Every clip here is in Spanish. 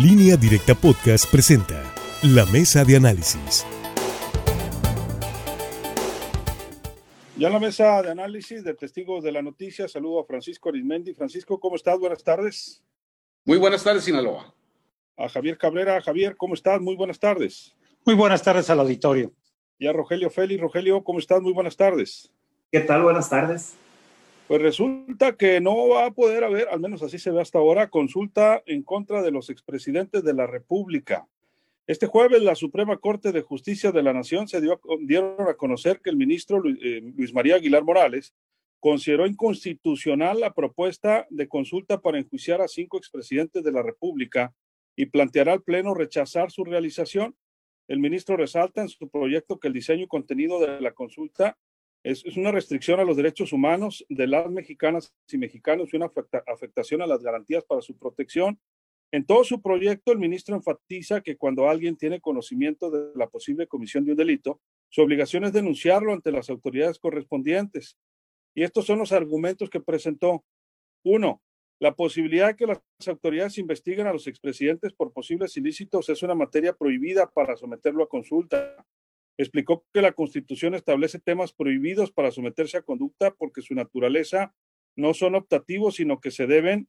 Línea Directa Podcast presenta La Mesa de Análisis. Ya en la mesa de análisis de testigos de la noticia, saludo a Francisco Arismendi. Francisco, ¿cómo estás? Buenas tardes. Muy buenas tardes, Sinaloa. A Javier Cabrera. Javier, ¿cómo estás? Muy buenas tardes. Muy buenas tardes al auditorio. Y a Rogelio Félix. Rogelio, ¿cómo estás? Muy buenas tardes. ¿Qué tal? Buenas tardes. Pues resulta que no va a poder haber, al menos así se ve hasta ahora, consulta en contra de los expresidentes de la República. Este jueves la Suprema Corte de Justicia de la Nación se dio, dieron a conocer que el ministro eh, Luis María Aguilar Morales consideró inconstitucional la propuesta de consulta para enjuiciar a cinco expresidentes de la República y planteará al Pleno rechazar su realización. El ministro resalta en su proyecto que el diseño y contenido de la consulta es, una restricción a los derechos humanos de las mexicanas y mexicanos y una afectación a las garantías para su protección. En todo su proyecto, el ministro enfatiza que cuando alguien tiene conocimiento de la posible comisión de un delito, su obligación es denunciarlo ante las autoridades correspondientes. Y estos son los argumentos que presentó. Uno, la posibilidad de que las autoridades investiguen a los expresidentes por posibles ilícitos es una materia prohibida para someterlo a consulta. Explicó que la Constitución establece temas prohibidos para someterse a conducta porque su naturaleza no son optativos, sino que se deben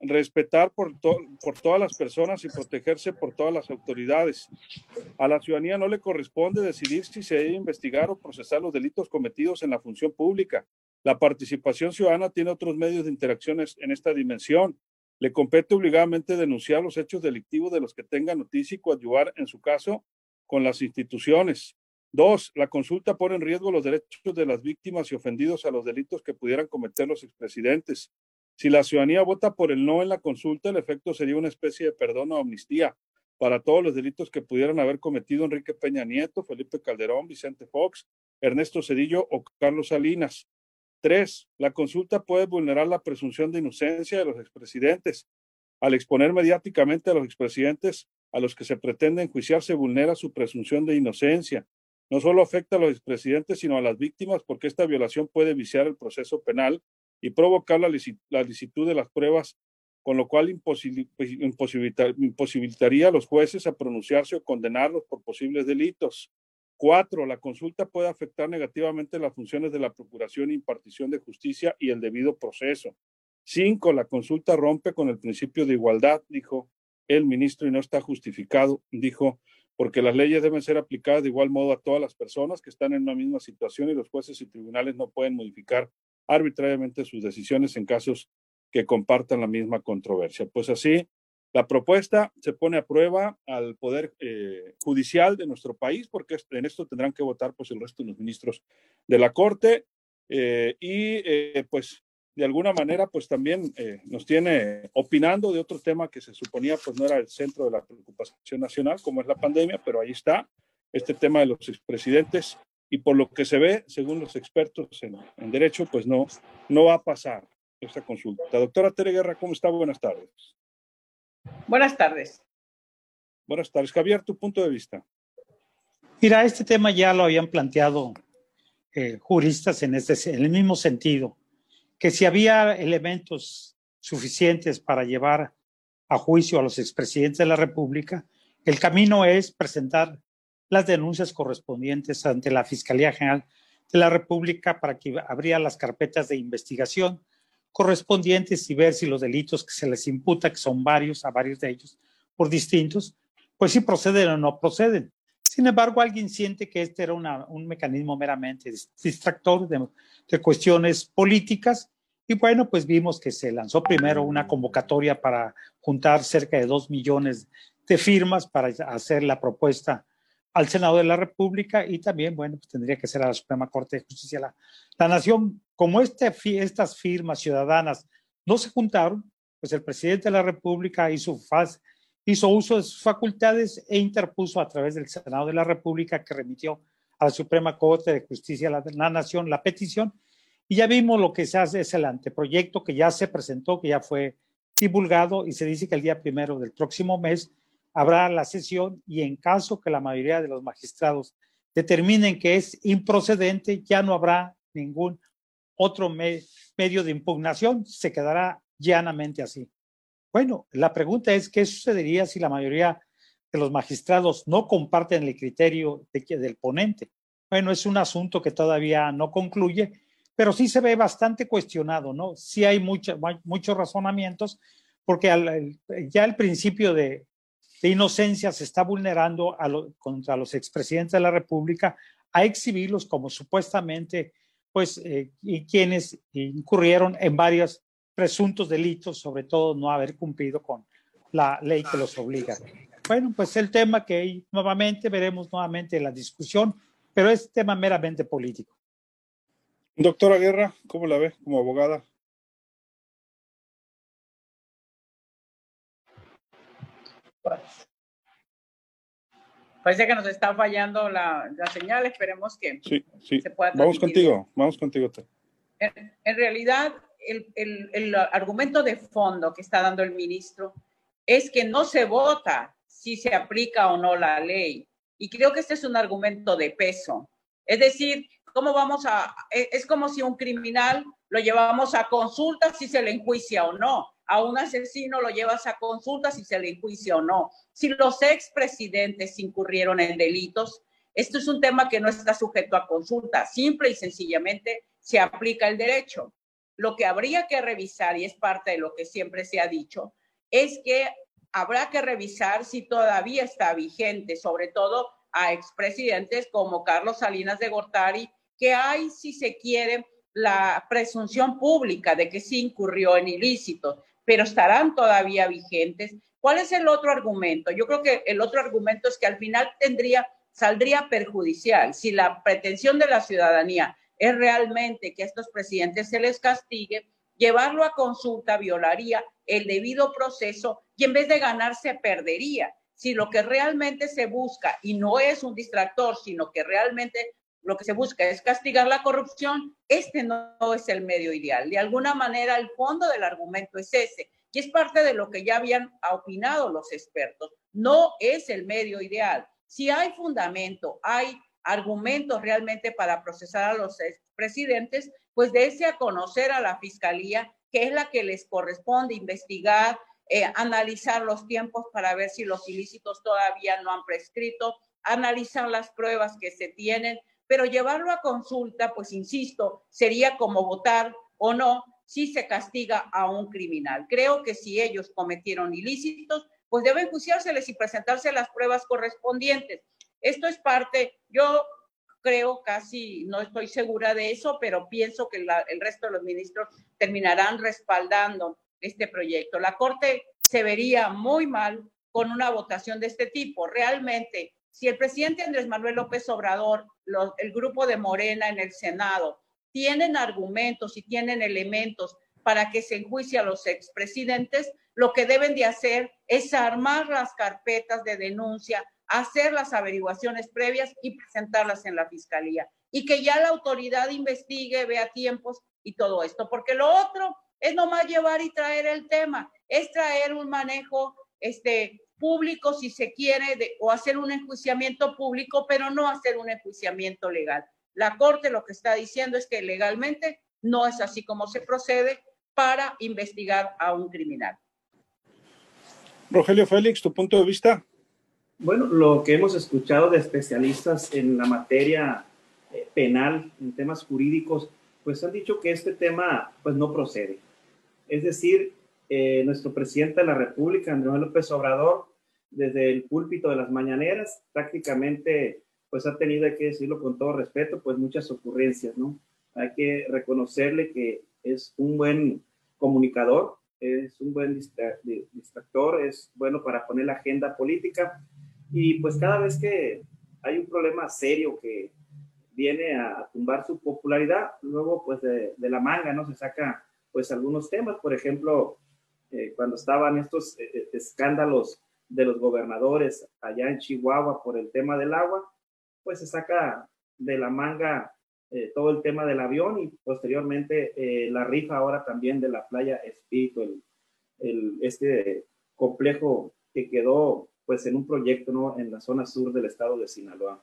respetar por, por todas las personas y protegerse por todas las autoridades. A la ciudadanía no le corresponde decidir si se debe investigar o procesar los delitos cometidos en la función pública. La participación ciudadana tiene otros medios de interacciones en esta dimensión. Le compete obligadamente denunciar los hechos delictivos de los que tenga noticia y coadyuvar, en su caso, con las instituciones. Dos, la consulta pone en riesgo los derechos de las víctimas y ofendidos a los delitos que pudieran cometer los expresidentes. Si la ciudadanía vota por el no en la consulta, el efecto sería una especie de perdón o amnistía para todos los delitos que pudieran haber cometido Enrique Peña Nieto, Felipe Calderón, Vicente Fox, Ernesto Cedillo o Carlos Salinas. Tres, la consulta puede vulnerar la presunción de inocencia de los expresidentes. Al exponer mediáticamente a los expresidentes a los que se pretende enjuiciar, se vulnera su presunción de inocencia no solo afecta a los expresidentes, sino a las víctimas, porque esta violación puede viciar el proceso penal y provocar la, licitud de las pruebas, con lo cual imposibilitaría a los jueces a pronunciarse o condenarlos por posibles delitos. Cuatro, la consulta puede afectar negativamente las funciones de la procuración impartición de justicia y el debido proceso. Cinco, la consulta rompe con el principio de igualdad, dijo el ministro, y no está justificado, dijo porque las leyes deben ser aplicadas de igual modo a todas las personas que están en una misma situación y los jueces y tribunales no pueden modificar arbitrariamente sus decisiones en casos que compartan la misma controversia. Pues así, la propuesta se pone a prueba al Poder eh, Judicial de nuestro país, porque en esto tendrán que votar pues, el resto de los ministros de la Corte. Eh, y eh, pues de alguna manera pues también eh, nos tiene opinando de otro tema que se suponía pues no era el centro de la preocupación nacional como es la pandemia, pero ahí está este tema de los expresidentes y por lo que se ve, según los expertos en, en derecho, pues no, no va a pasar esta consulta. Doctora Tere Guerra, ¿cómo está? Buenas tardes. Buenas tardes. Buenas tardes. Javier, tu punto de vista. Mira, este tema ya lo habían planteado eh, juristas en, este, en el mismo sentido que si había elementos suficientes para llevar a juicio a los expresidentes de la República, el camino es presentar las denuncias correspondientes ante la Fiscalía General de la República para que abría las carpetas de investigación correspondientes y ver si los delitos que se les imputa, que son varios, a varios de ellos, por distintos, pues si proceden o no proceden. Sin embargo, alguien siente que este era un mecanismo meramente distractor de, cuestiones políticas. Y bueno, pues vimos que se lanzó primero una convocatoria para juntar cerca de dos millones de firmas para hacer la propuesta al Senado de la República y también, bueno, pues tendría que ser a la Suprema Corte de Justicia de la, Nación. Como este, estas firmas ciudadanas no se juntaron, pues el presidente de la República hizo, hizo uso de sus facultades e interpuso a través del Senado de la República que remitió a la Suprema Corte de Justicia de la Nación la petición y ya vimos lo que se hace, es el anteproyecto que ya se presentó, que ya fue divulgado y se dice que el día primero del próximo mes habrá la sesión y en caso que la mayoría de los magistrados determinen que es improcedente, ya no habrá ningún otro medio de impugnación, se quedará llanamente así. Bueno, la pregunta es, ¿qué sucedería si la mayoría de los magistrados no comparten el criterio del ponente? Bueno, es un asunto que todavía no concluye, pero sí se ve bastante cuestionado, ¿no? Sí hay muchos razonamientos, porque ya el principio de, inocencia se está vulnerando contra los expresidentes de la República a exhibirlos como supuestamente, pues, eh, quienes incurrieron en varios presuntos delitos, sobre todo no haber cumplido con la ley que los obliga. Bueno, pues el tema que nuevamente veremos nuevamente la discusión, pero es tema meramente político. Doctora Guerra, ¿cómo la ve como abogada? Parece que nos está fallando la, señal, esperemos que se pueda. Vamos contigo, vamos contigo. En, en realidad, el, argumento de fondo que está dando el ministro es que no se vota si se aplica o no la ley. Y creo que este es un argumento de peso. Es decir, ¿cómo vamos a...? E, es como si un criminal lo llevamos a consulta si se le enjuicia o no. A un asesino lo llevas a consulta si se le enjuicia o no. Si los expresidentes incurrieron en delitos, esto es un tema que no está sujeto a consulta. Simple y sencillamente se aplica el derecho. Lo que habría que revisar, y es parte de lo que siempre se ha dicho, es que habrá que revisar si todavía está vigente, sobre todo a expresidentes como Carlos Salinas de Gortari, que hay, si se quiere, la presunción pública de que sí incurrió en ilícitos, pero estarán todavía vigentes. ¿Cuál es el otro argumento? Yo creo que el otro argumento es que al final tendría, saldría perjudicial si la pretensión de la ciudadanía es realmente que a estos presidentes se les castigue, llevarlo a consulta violaría el debido proceso y en vez de ganar se perdería. Si lo que realmente se busca, y no es un distractor, sino que realmente lo que se busca es castigar la corrupción, este no, es el medio ideal. De alguna manera, el fondo del argumento es ese, y es parte de lo que ya habían opinado los expertos. No es el medio ideal. Si hay fundamento, hay argumentos realmente para procesar a los presidentes, pues ese a conocer a la fiscalía, que es la que les corresponde investigar, eh, analizar los tiempos para ver si los ilícitos todavía no han prescrito, analizar las pruebas que se tienen, pero llevarlo a consulta, pues insisto, sería como votar o no si se castiga a un criminal. Creo que si ellos cometieron ilícitos, pues deben juiciárseles y presentarse las pruebas correspondientes. Esto es parte, yo creo casi, no estoy segura de eso, pero pienso que el resto de los ministros terminarán respaldando este proyecto. La Corte se vería muy mal con una votación de este tipo. Realmente, si el presidente Andrés Manuel López Obrador, el grupo de Morena en el Senado, tienen argumentos y tienen elementos para que se enjuicie a los expresidentes, lo que deben de hacer es armar las carpetas de denuncia hacer las averiguaciones previas y presentarlas en la fiscalía. Y que ya la autoridad investigue, vea tiempos y todo esto. Porque lo otro es nomás llevar y traer el tema, es traer un manejo este, público si se quiere o hacer un enjuiciamiento público, pero no hacer un enjuiciamiento legal. La Corte lo que está diciendo es que legalmente no es así como se procede para investigar a un criminal. Rogelio Félix, tu punto de vista. Bueno, lo que hemos escuchado de especialistas en la materia eh, penal, en temas jurídicos, pues han dicho que este tema pues no procede. Es decir, eh, nuestro presidente de la República, Andrés López Obrador, desde el púlpito de las mañaneras, prácticamente pues ha tenido, hay que decirlo con todo respeto, pues muchas ocurrencias, ¿no? Hay que reconocerle que es un buen comunicador, es un buen distractor, es bueno para poner la agenda política, y pues cada vez que hay un problema serio que viene a, tumbar su popularidad, luego pues de, la manga, ¿no? Se saca pues algunos temas, por ejemplo, eh, cuando estaban estos eh, eh, escándalos de los gobernadores allá en Chihuahua por el tema del agua, pues se saca de la manga todo el tema del avión y posteriormente la rifa ahora también de la playa Espíritu, el, el, este complejo que quedó pues en un proyecto ¿no? en la zona sur del estado de Sinaloa.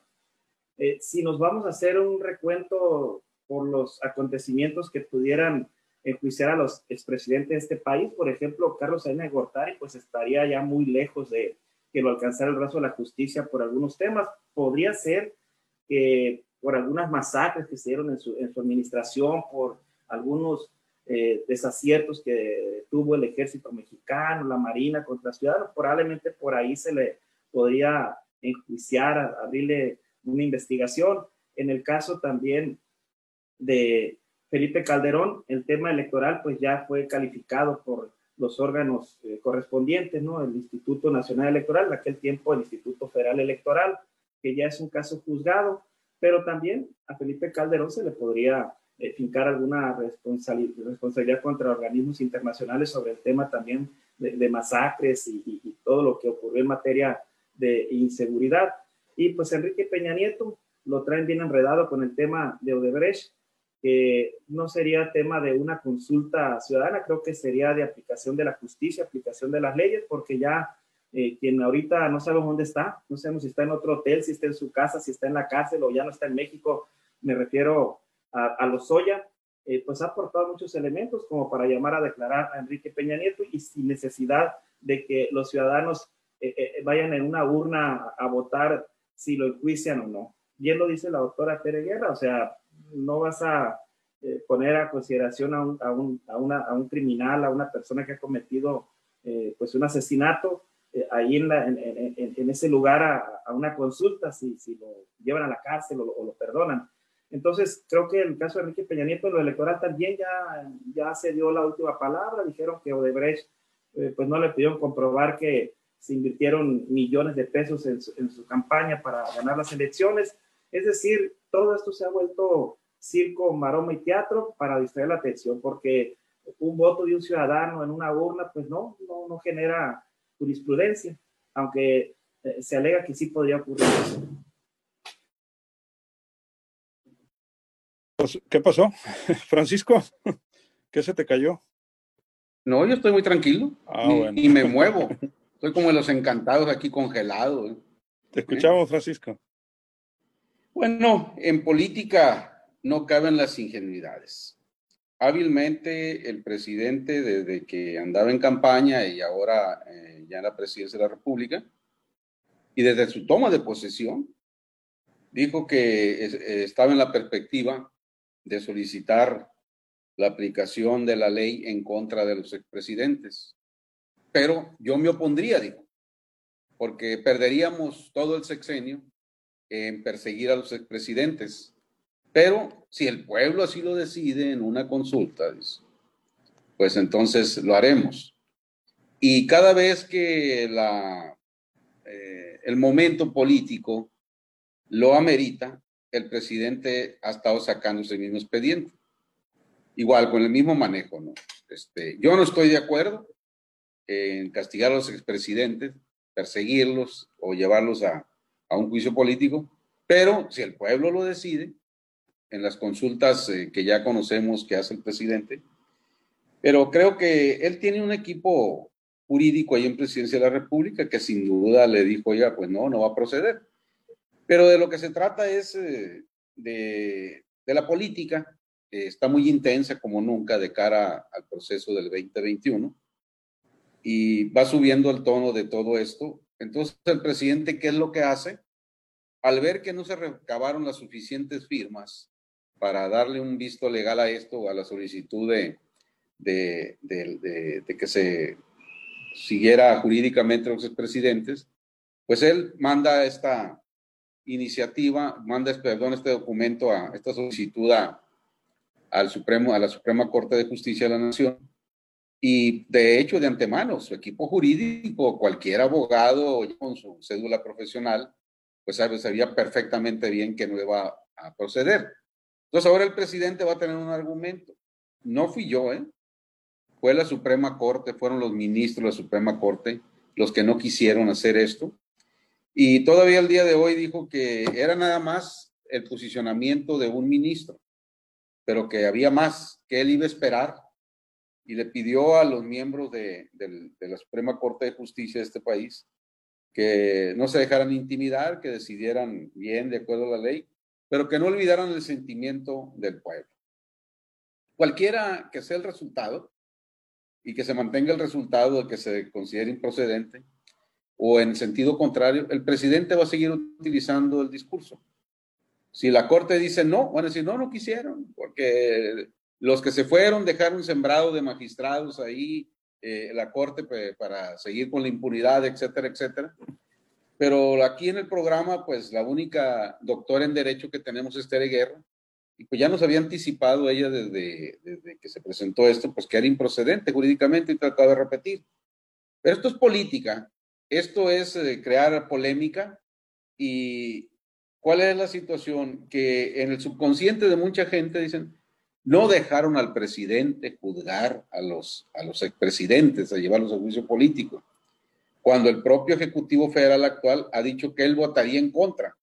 Eh, si nos vamos a hacer un recuento por los acontecimientos que pudieran enjuiciar a los expresidentes de este país. Por ejemplo, Carlos Salinas Gortari, pues estaría ya muy lejos de que lo alcanzara el brazo de la justicia por algunos temas. Podría ser que por algunas masacres que se dieron en su, en su administración, por algunos eh, desaciertos que tuvo el ejército mexicano, la marina contra ciudadanos, probablemente por ahí se le podría enjuiciar, abrirle una investigación. En el caso también de Felipe Calderón, el tema electoral pues ya fue calificado por los órganos eh, correspondientes, ¿no? El Instituto Nacional Electoral, en aquel tiempo el Instituto Federal Electoral, que ya es un caso juzgado, pero también a Felipe Calderón se le podría eh, fincar alguna responsabilidad contra organismos internacionales sobre el tema también de, masacres y, y, todo lo que ocurrió en materia de inseguridad. Y pues Enrique Peña Nieto lo traen bien enredado con el tema de Odebrecht, que no sería tema de una consulta ciudadana, creo que sería de aplicación de la justicia, aplicación de las leyes, porque ya eh, quien ahorita no sabemos dónde está, no sabemos si está en otro hotel, si está en su casa, si está en la cárcel o ya no está en México, me refiero a, a Lozoya, eh, pues ha aportado muchos elementos como para llamar a declarar a Enrique Peña Nieto y sin necesidad de que los ciudadanos eh, vayan en una urna a, votar si lo enjuician o no. Bien lo dice la doctora Pere Guerra, o sea, no vas a eh, poner a consideración a un, a, un, a, una, a un, criminal, a una persona que ha cometido eh, pues un asesinato, eh, ahí en, en, en, ese lugar a, una consulta, si, si, lo llevan a la cárcel o, lo perdonan. Entonces, creo que en el caso de Enrique Peña Nieto, lo electoral también ya, ya se dio la última palabra, dijeron que Odebrecht pues no le pidieron comprobar que se invirtieron millones de pesos en su, en su campaña para ganar las elecciones. Es decir, todo esto se ha vuelto circo, maroma y teatro para distraer la atención, porque un voto de un ciudadano en una urna, pues no, no, no genera jurisprudencia, aunque eh, se alega que sí podría ocurrir eso. Pues, ¿Qué pasó? Francisco, ¿qué se te cayó? No, yo estoy muy tranquilo ah, y, bueno. y, me muevo. Estoy como de los encantados aquí congelado. ¿eh? Te escuchamos, Francisco. Bueno, en política no caben las ingenuidades. Hábilmente el presidente, desde que andaba en campaña y ahora eh, ya en la presidencia de la República, y desde su toma de posesión, dijo que es, eh, estaba en la perspectiva de solicitar la aplicación de la ley en contra de los expresidentes. Pero yo me opondría, dijo, porque perderíamos todo el sexenio en perseguir a los expresidentes. Pero si el pueblo así lo decide en una consulta, pues entonces lo haremos. Y cada vez que la, eh, el momento político lo amerita, el presidente ha estado sacando ese mismo expediente. Igual, con el mismo manejo. Este, yo no estoy de acuerdo en castigar a los expresidentes, perseguirlos o llevarlos a, a un juicio político, pero si el pueblo lo decide, en las consultas eh, que ya conocemos que hace el presidente, pero creo que él tiene un equipo jurídico ahí en Presidencia de la República que sin duda le dijo, ya, pues no, no va a proceder. Pero de lo que se trata es eh, de, la política, que está muy intensa como nunca de cara al proceso del 2021 y va subiendo el tono de todo esto entonces, el presidente, ¿qué es lo que hace? Al ver que no se recabaron las suficientes firmas para darle un visto legal a esto, a la solicitud de, de que se siguiera jurídicamente a los expresidentes, pues él manda esta iniciativa, manda, perdón, este documento, a esta solicitud a, al Supremo, a la Suprema Corte de Justicia de la Nación, y de hecho, de antemano, su equipo jurídico, cualquier abogado con su cédula profesional, pues sabía perfectamente bien que no iba a proceder. Entonces ahora el presidente va a tener un argumento. No fui yo, ¿eh? Fue la Suprema Corte, fueron los ministros de la Suprema Corte los que no quisieron hacer esto. Y todavía el día de hoy dijo que era nada más el posicionamiento de un ministro, pero que había más, que él iba a esperar y le pidió a los miembros de, la Suprema Corte de Justicia de este país que no se dejaran intimidar, que decidieran bien de acuerdo a la ley, pero que no olvidaran el sentimiento del pueblo. cualquiera que sea el resultado y que se mantenga el resultado de que se considere improcedente, o en sentido contrario, el presidente va a seguir utilizando el discurso. Si la Corte dice no, van a decir no, no quisieron, porque los que se fueron dejaron sembrado de magistrados ahí eh, la Corte para seguir con la impunidad, etcétera, etcétera. Pero aquí en el programa, pues la única doctora en Derecho que tenemos es Tere Guerra, y pues ya nos había anticipado ella desde, desde que se presentó esto, pues que era improcedente jurídicamente y trataba de repetir. Pero esto es política, esto es eh, crear polémica y ¿cuál es la situación? Que en el subconsciente de mucha gente dicen, no dejaron al presidente juzgar a los, a los expresidentes, a llevarlos a juicio político, cuando el propio Ejecutivo Federal actual ha dicho que él votaría en contra.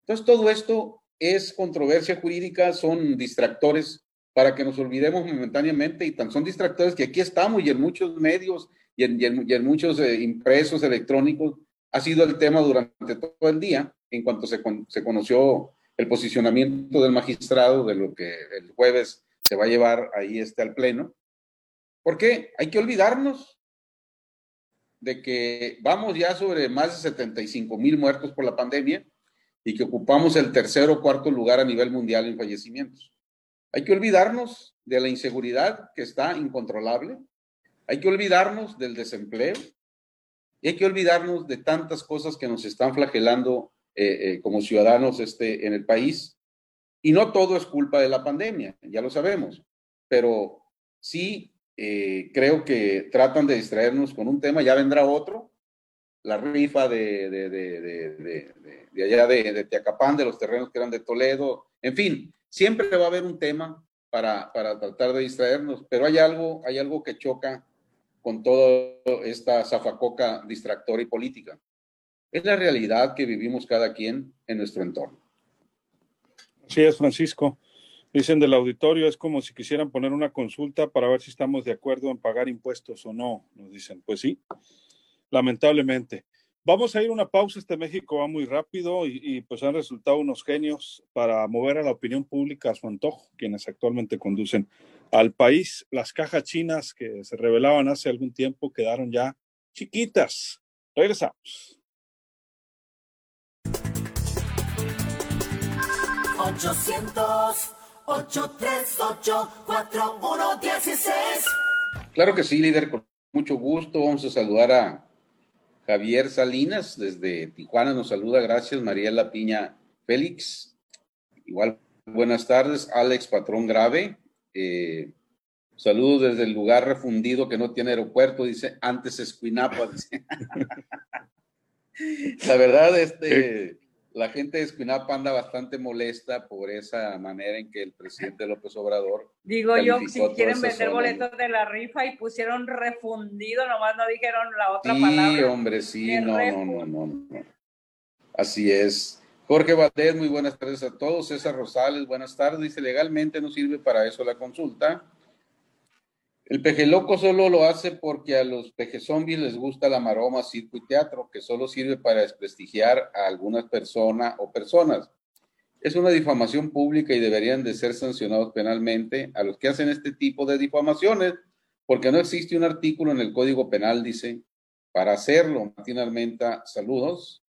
Entonces, todo esto es controversia jurídica, son distractores para que nos olvidemos momentáneamente y tan son distractores que aquí estamos y en muchos medios y en, muchos eh, impresos electrónicos ha sido el tema durante todo el día, en cuanto se, conoció el posicionamiento del magistrado de lo que el jueves se va a llevar ahí este al pleno. Porque hay que olvidarnos de que vamos ya sobre más de 75 mil muertos por la pandemia y que ocupamos el tercer o cuarto lugar a nivel mundial en fallecimientos. Hay que olvidarnos de la inseguridad que está incontrolable, hay que olvidarnos del desempleo y hay que olvidarnos de tantas cosas que nos están flagelando eh, eh, como ciudadanos este, en el país. Y no todo es culpa de la pandemia, ya lo sabemos, pero sí eh, creo que tratan de distraernos con un tema, ya vendrá otro, la rifa de, de, de, de allá de, Teacapán, de los terrenos que eran de Toledo, en fin, siempre va a haber un tema para, para tratar de distraernos, pero hay algo, hay algo que choca con toda esta zafacoca distractora y política. Es la realidad que vivimos cada quien en nuestro entorno. Así es, Francisco. Dicen del auditorio, es como si quisieran poner una consulta para ver si estamos de acuerdo en pagar impuestos o no, nos dicen. Pues sí, lamentablemente. Vamos a ir a una pausa, este México va muy rápido y, y, pues han resultado unos genios para mover a la opinión pública a su antojo, quienes actualmente conducen al país. Las cajas chinas que se revelaban hace algún tiempo quedaron ya chiquitas. Regresamos. 800-838-4116. Claro que sí, líder, con mucho gusto. Vamos a saludar a Javier Salinas desde Tijuana. Nos saluda, gracias. Mariela Piña Félix. Igual, buenas tardes. Alex Patrón Grave. Eh, saludos desde el lugar refundido que no tiene aeropuerto, dice antes Escuinapa. La verdad, este, la gente de Escuinapa anda bastante molesta por esa manera en que el presidente López Obrador. Digo yo, si quieren vender boletos de la rifa y pusieron refundido, nomás no dijeron la otra palabra. Sí, hombre, sí, no, no, no, no, no. Así es. Jorge Valdés, muy buenas tardes a todos. César Rosales, buenas tardes. Dice, legalmente no sirve para eso la consulta. El peje loco solo lo hace porque a los peje zombies les gusta la maroma, circo y teatro, que solo sirve para desprestigiar a alguna persona o personas. Es una difamación pública y deberían de ser sancionados penalmente a los que hacen este tipo de difamaciones, porque no existe un artículo en el Código Penal, dice, para hacerlo. Martín Armenta, saludos.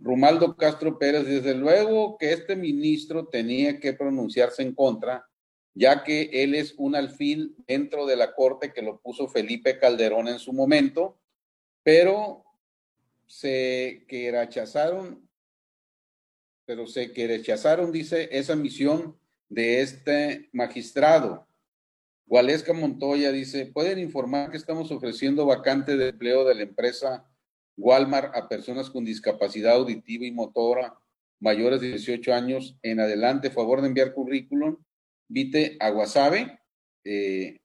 Rumaldo Castro Pérez, desde luego que este ministro tenía que pronunciarse en contra, ya que él es un alfil dentro de la corte que lo puso Felipe Calderón en su momento, pero se que rechazaron, pero se que rechazaron, dice, esa misión de este magistrado. Gualesca Montoya dice, pueden informar que estamos ofreciendo vacante de empleo de la empresa Walmart a personas con discapacidad auditiva y motora mayores de 18 años en adelante. Favor de enviar currículum. Vite a Guasave eh,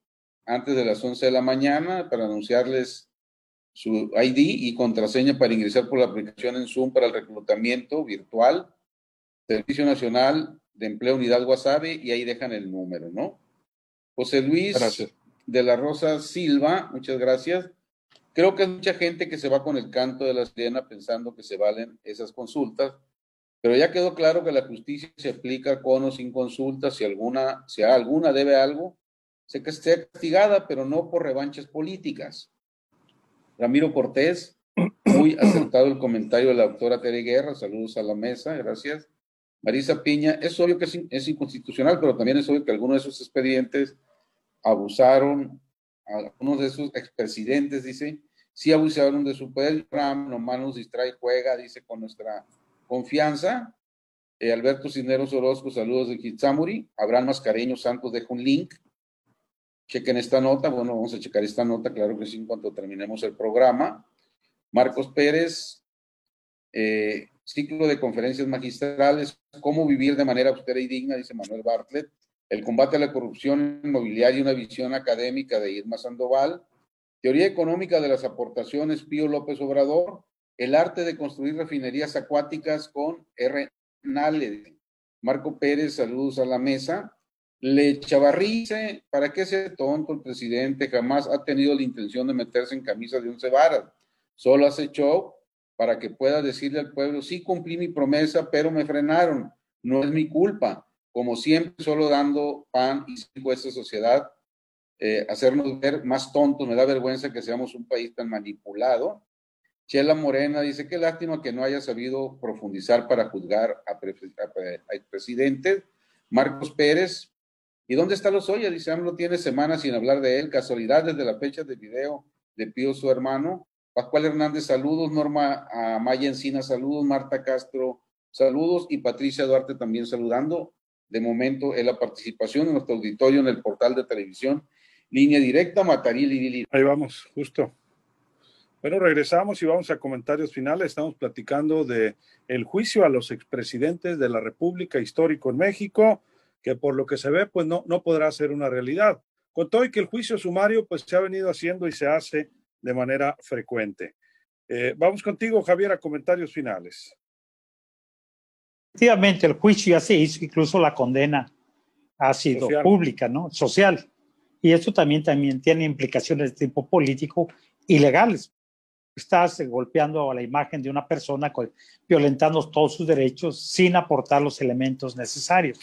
antes de las 11 de la mañana para anunciarles su ID y contraseña para ingresar por la aplicación en Zoom para el reclutamiento virtual. Servicio Nacional de Empleo Unidad Guasave y ahí dejan el número, ¿no? José Luis de la Rosa Silva, muchas gracias. Creo que hay mucha gente que se va con el canto de la sirena pensando que se valen esas consultas, pero ya quedó claro que la justicia se aplica con o sin consulta, si alguna, si alguna debe algo, se que esté castigada, pero no por revanchas políticas. Ramiro Cortés, muy acertado el comentario de la doctora Tere Guerra, saludos a la mesa, gracias. Marisa Piña, es obvio que es, inconstitucional, pero también es obvio que algunos de esos expedientes abusaron, algunos de esos expresidentes, dice, sí abusaron de su poder, nomás nos distrae, juega, dice, con nuestra confianza. Eh, Alberto Cisneros Orozco, saludos de Kitsamuri. Abraham Mascareño Santos deja un link. Chequen esta nota. Bueno, vamos a checar esta nota, claro que sí, en cuanto terminemos el programa. Marcos Pérez, eh, ciclo de conferencias magistrales, cómo vivir de manera austera y digna, dice Manuel Bartlett. El combate a la corrupción inmobiliaria y una visión académica de Irma Sandoval. Teoría económica de las aportaciones, Pío López Obrador. El arte de construir refinerías acuáticas con R. Nale. Marco Pérez, saludos a la mesa. Le chavarrice, ¿para qué ese tonto el presidente? Jamás ha tenido la intención de meterse en camisa de once varas. Solo hace show para que pueda decirle al pueblo, sí cumplí mi promesa, pero me frenaron. No es mi culpa. Como siempre, solo dando pan y circo a esta sociedad, eh, hacernos ver más tontos. Me da vergüenza que seamos un país tan manipulado Chela Morena dice, qué lástima que no haya sabido profundizar para juzgar a, presidente. Marcos Pérez, ¿y dónde está Lozoya? Dice, AMLO tiene semanas sin hablar de él. Casualidad desde la fecha del video de Pío su hermano. Pascual Hernández, saludos. Norma a Maya Encina, saludos. Marta Castro, saludos. Y Patricia Duarte también saludando. De momento, es la participación en nuestro auditorio en el portal de televisión. Línea directa, Mataril Ahí vamos, justo. Bueno, regresamos y vamos a comentarios finales. Estamos platicando de el juicio a los expresidentes de la República Histórico en México, que por lo que se ve, pues no, no podrá ser una realidad. Con todo y que el juicio sumario, pues se ha venido haciendo y se hace de manera frecuente. Eh, vamos contigo, Javier, a comentarios finales. Efectivamente, el juicio ya se hizo, incluso la condena ha sido pública, ¿no? Social. Y esto también, también tiene implicaciones de tipo político y legales estás golpeando a la imagen de una persona, violentando todos sus derechos sin aportar los elementos necesarios.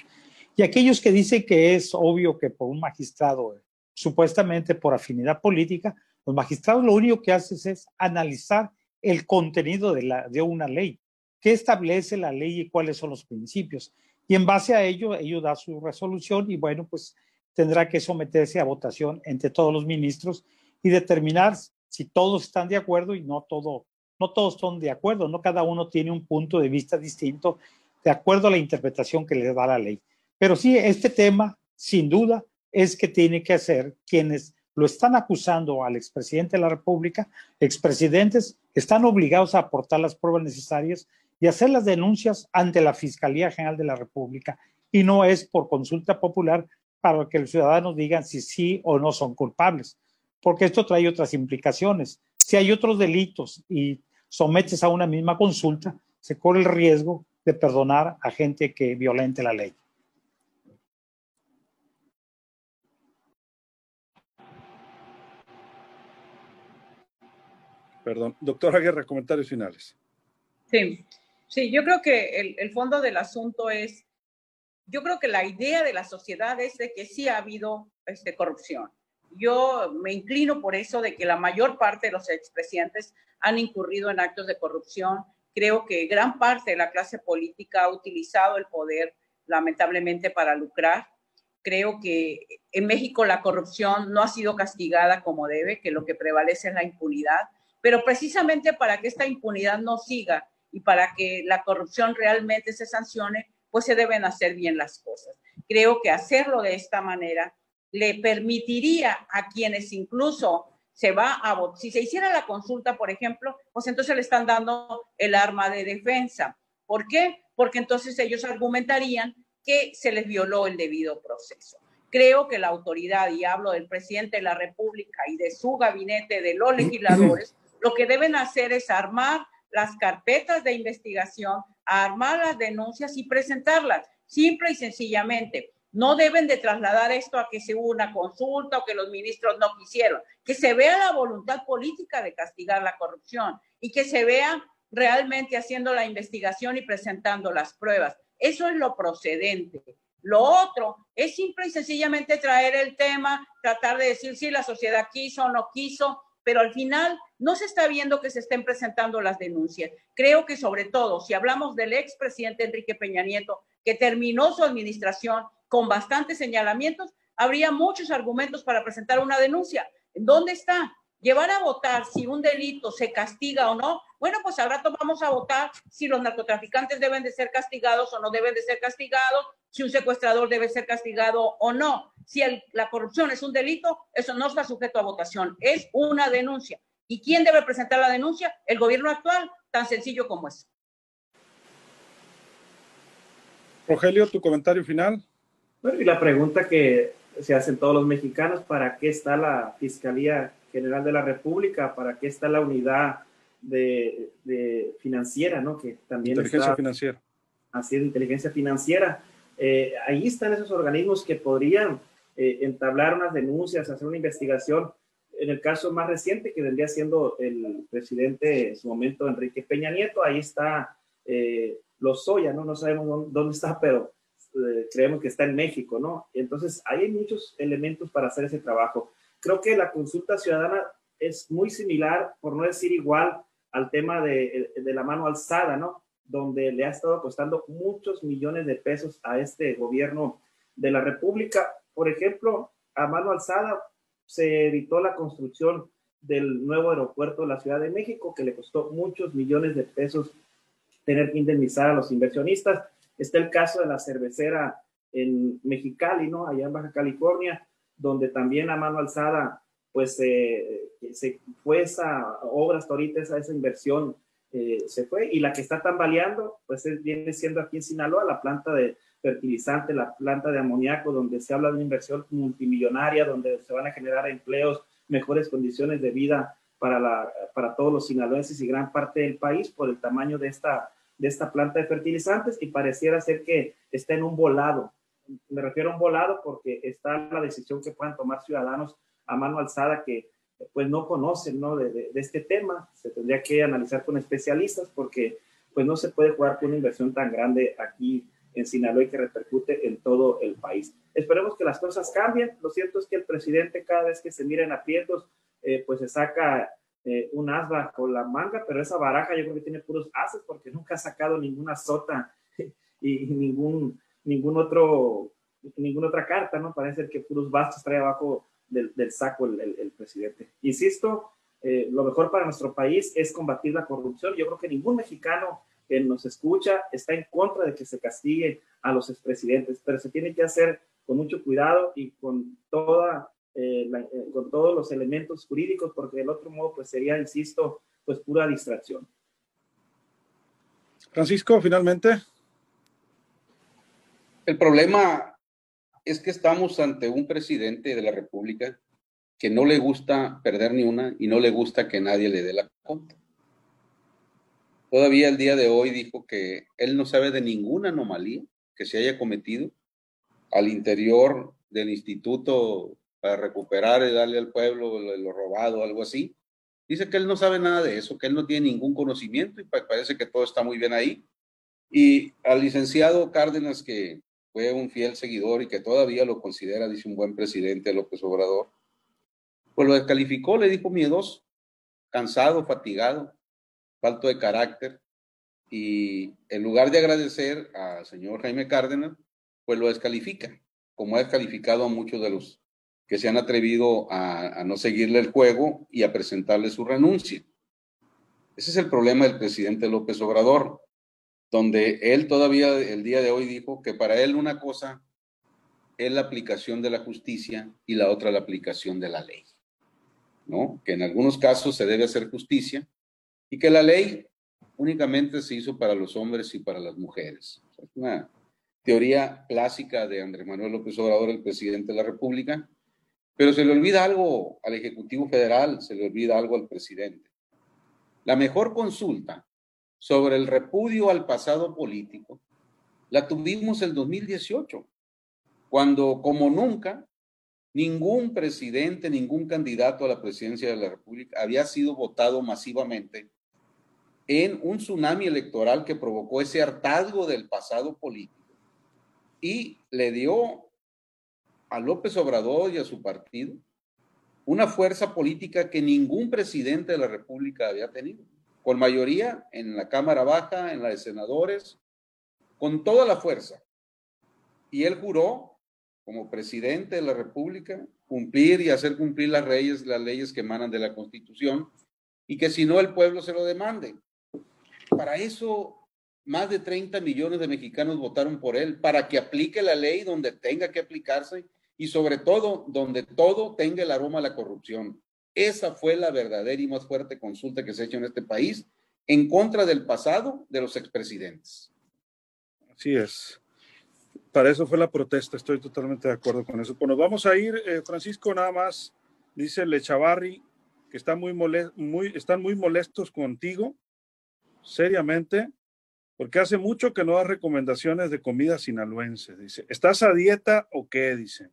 Y aquellos que dicen que es obvio que por un magistrado, supuestamente por afinidad política, los magistrados lo único que hacen es analizar el contenido de, la, de una ley, qué establece la ley y cuáles son los principios. Y en base a ello, ellos da su resolución y bueno, pues tendrá que someterse a votación entre todos los ministros y determinar si todos están de acuerdo y no todo, no todos son de acuerdo, no cada uno tiene un punto de vista distinto de acuerdo a la interpretación que le da la ley. Pero sí, este tema, sin duda, es que tiene que hacer quienes lo están acusando al expresidente de la República, expresidentes están obligados a aportar las pruebas necesarias y hacer las denuncias ante la Fiscalía General de la República y no es por consulta popular para que los ciudadanos digan si sí o no son culpables porque esto trae otras implicaciones. Si hay otros delitos y sometes a una misma consulta, se corre el riesgo de perdonar a gente que violente la ley. Perdón. Doctora Guerra, comentarios finales. Sí, sí, yo creo que el, el, fondo del asunto es, yo creo que la idea de la sociedad es de que sí ha habido este, corrupción yo me inclino por eso de que la mayor parte de los expresidentes han incurrido en actos de corrupción. Creo que gran parte de la clase política ha utilizado el poder lamentablemente para lucrar. Creo que en México la corrupción no ha sido castigada como debe, que lo que prevalece es la impunidad, pero precisamente para que esta impunidad no siga y para que la corrupción realmente se sancione, pues se deben hacer bien las cosas. Creo que hacerlo de esta manera le permitiría a quienes incluso se va a votar, si se hiciera la consulta, por ejemplo, pues entonces le están dando el arma de defensa. ¿Por qué? Porque entonces ellos argumentarían que se les violó el debido proceso. Creo que la autoridad, y hablo del presidente de la República y de su gabinete, de los legisladores, lo que deben hacer es armar las carpetas de investigación, armar las denuncias y presentarlas, simple y sencillamente no deben de trasladar esto a que se hubo una consulta o que los ministros no quisieron. Que se vea la voluntad política de castigar la corrupción y que se vea realmente haciendo la investigación y presentando las pruebas. Eso es lo procedente. Lo otro es simple y sencillamente traer el tema, tratar de decir si la sociedad quiso o no quiso, pero al final no se está viendo que se estén presentando las denuncias. Creo que sobre todo, si hablamos del expresidente Enrique Peña Nieto, que terminó su administración con bastantes señalamientos, habría muchos argumentos para presentar una denuncia. ¿Dónde está? Llevar a votar si un delito se castiga o no. Bueno, pues al rato vamos a votar si los narcotraficantes deben de ser castigados o no deben de ser castigados, si un secuestrador debe ser castigado o no. Si la corrupción es un delito, eso no está sujeto a votación, es una denuncia. ¿Y quién debe presentar la denuncia? El gobierno actual, tan sencillo como es. Rogelio, tu comentario final. Bueno, y la pregunta que se hacen todos los mexicanos, ¿para qué está la Fiscalía General de la República? ¿Para qué está la unidad de, financiera, ¿no? Que también inteligencia financiera. Así es, inteligencia financiera. Eh, ahí están esos organismos que podrían eh, entablar unas denuncias, hacer una investigación en el caso más reciente, que vendría siendo el presidente en su momento, Enrique Peña Nieto, ahí está eh, Lozoya, ¿no? No sabemos dónde, está, pero eh, creemos que está en México, ¿no? Entonces, hay muchos elementos para hacer ese trabajo. Creo que la consulta ciudadana es muy similar, por no decir igual, al tema de, de la mano alzada, ¿no? Donde le ha estado costando muchos millones de pesos a este gobierno de la República. Por ejemplo, a mano alzada, se evitó la construcción del nuevo aeropuerto de la Ciudad de México, que le costó muchos millones de pesos tener que indemnizar a los inversionistas. Está el caso de la cervecera en Mexicali, ¿no? Allá en Baja California, donde también a mano alzada, pues se fue esa obra hasta ahorita, esa, inversión eh, se fue. Y la que está tambaleando, pues viene siendo aquí en Sinaloa, la planta de fertilizante, la planta de amoníaco, donde se habla de una inversión multimillonaria, donde se van a generar empleos, mejores condiciones de vida para, para todos los sinaloenses y gran parte del país por el tamaño de esta, de esta planta de fertilizantes y pareciera ser que está en un volado. Me refiero a un volado porque está la decisión que puedan tomar ciudadanos a mano alzada que pues no conocen ¿no? De, este tema. Se tendría que analizar con especialistas porque pues no se puede jugar con una inversión tan grande aquí en Sinaloa y que repercute en todo el país. Esperemos que las cosas cambien. Lo cierto es que el presidente cada vez que se mira en aprietos, eh, pues se saca eh, un as bajo la manga, pero esa baraja yo creo que tiene puros ases porque nunca ha sacado ninguna sota y, ningún, ningún otro, ninguna otra carta, ¿no? Parece que puros bastos trae abajo del, saco el, presidente. Insisto, eh, lo mejor para nuestro país es combatir la corrupción. Yo creo que ningún mexicano que nos escucha está en contra de que se castigue a los expresidentes, pero se tiene que hacer con mucho cuidado y con, toda, eh, eh, con todos los elementos jurídicos, porque del otro modo pues sería, insisto, pues pura distracción. Francisco, finalmente. El problema es que estamos ante un presidente de la República que no le gusta perder ni una y no le gusta que nadie le dé la contra. Todavía el día de hoy dijo que él no sabe de ninguna anomalía que se haya cometido al interior del instituto para recuperar y darle al pueblo lo, robado, algo así. Dice que él no sabe nada de eso, que él no tiene ningún conocimiento y parece que todo está muy bien ahí. Y al licenciado Cárdenas, que fue un fiel seguidor y que todavía lo considera, dice un buen presidente López Obrador, pues lo descalificó, le dijo miedoso, cansado, fatigado, falto de carácter, y en lugar de agradecer al señor Jaime Cárdenas, pues lo descalifica, como ha descalificado a muchos de los que se han atrevido a, no seguirle el juego y a presentarle su renuncia. Ese es el problema del presidente López Obrador, donde él todavía el día de hoy dijo que para él una cosa es la aplicación de la justicia y la otra la aplicación de la ley. ¿No? Que en algunos casos se debe hacer justicia y que la ley únicamente se hizo para los hombres y para las mujeres. Es una teoría clásica de Andrés Manuel López Obrador, el presidente de la República, pero se le olvida algo al Ejecutivo Federal, se le olvida algo al presidente. La mejor consulta sobre el repudio al pasado político la tuvimos el 2018, cuando como nunca ningún presidente, ningún candidato a la presidencia de la República había sido votado masivamente en un tsunami electoral que provocó ese hartazgo del pasado político y le dio a López Obrador y a su partido una fuerza política que ningún presidente de la República había tenido, con mayoría en la Cámara Baja, en la de senadores, con toda la fuerza. Y él juró, como presidente de la República, cumplir y hacer cumplir las leyes, las leyes que emanan de la Constitución, y que si no el pueblo se lo demande. Para eso más de 30 millones de mexicanos votaron por él, para que aplique la ley donde tenga que aplicarse y sobre todo donde todo tenga el aroma a la corrupción. Esa fue la verdadera y más fuerte consulta que se ha hecho en este país en contra del pasado de los expresidentes. Así es. Para eso fue la protesta, estoy totalmente de acuerdo con eso. Bueno, vamos a ir, eh, Francisco, nada más, dice Lechavarri, que muy están muy molestos contigo, seriamente, porque hace mucho que no da recomendaciones de comida sinaloense. Dice, ¿estás a dieta o qué? Dice.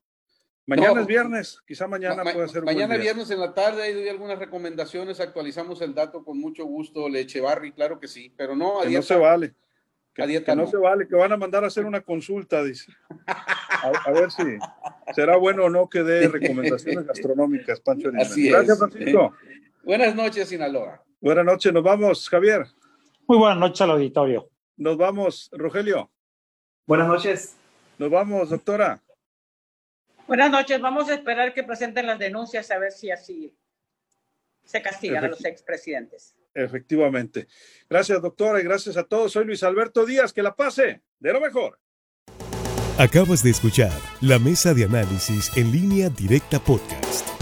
Mañana es viernes, quizá mañana puede ser. Mañana viernes en la tarde hay algunas recomendaciones, actualizamos el dato con mucho gusto, Leche Barri, claro que sí, pero no a dieta. No se vale. Que, dieta no, se vale, que van a mandar a hacer una consulta, dice. A, ver si será bueno o no que dé recomendaciones gastronómicas, Pancho. Así Gracias, Francisco. Buenas noches, Sinaloa. Buenas noches, nos vamos, Javier. Muy buenas noches al auditorio. Nos vamos, Rogelio. Buenas noches. Nos vamos, doctora. Buenas noches. Vamos a esperar que presenten las denuncias a ver si así se castigan a los expresidentes. Efectivamente. Gracias, doctora, y gracias a todos. Soy Luis Alberto Díaz. Que la pase de lo mejor. Acabas de escuchar la mesa de análisis en línea directa podcast.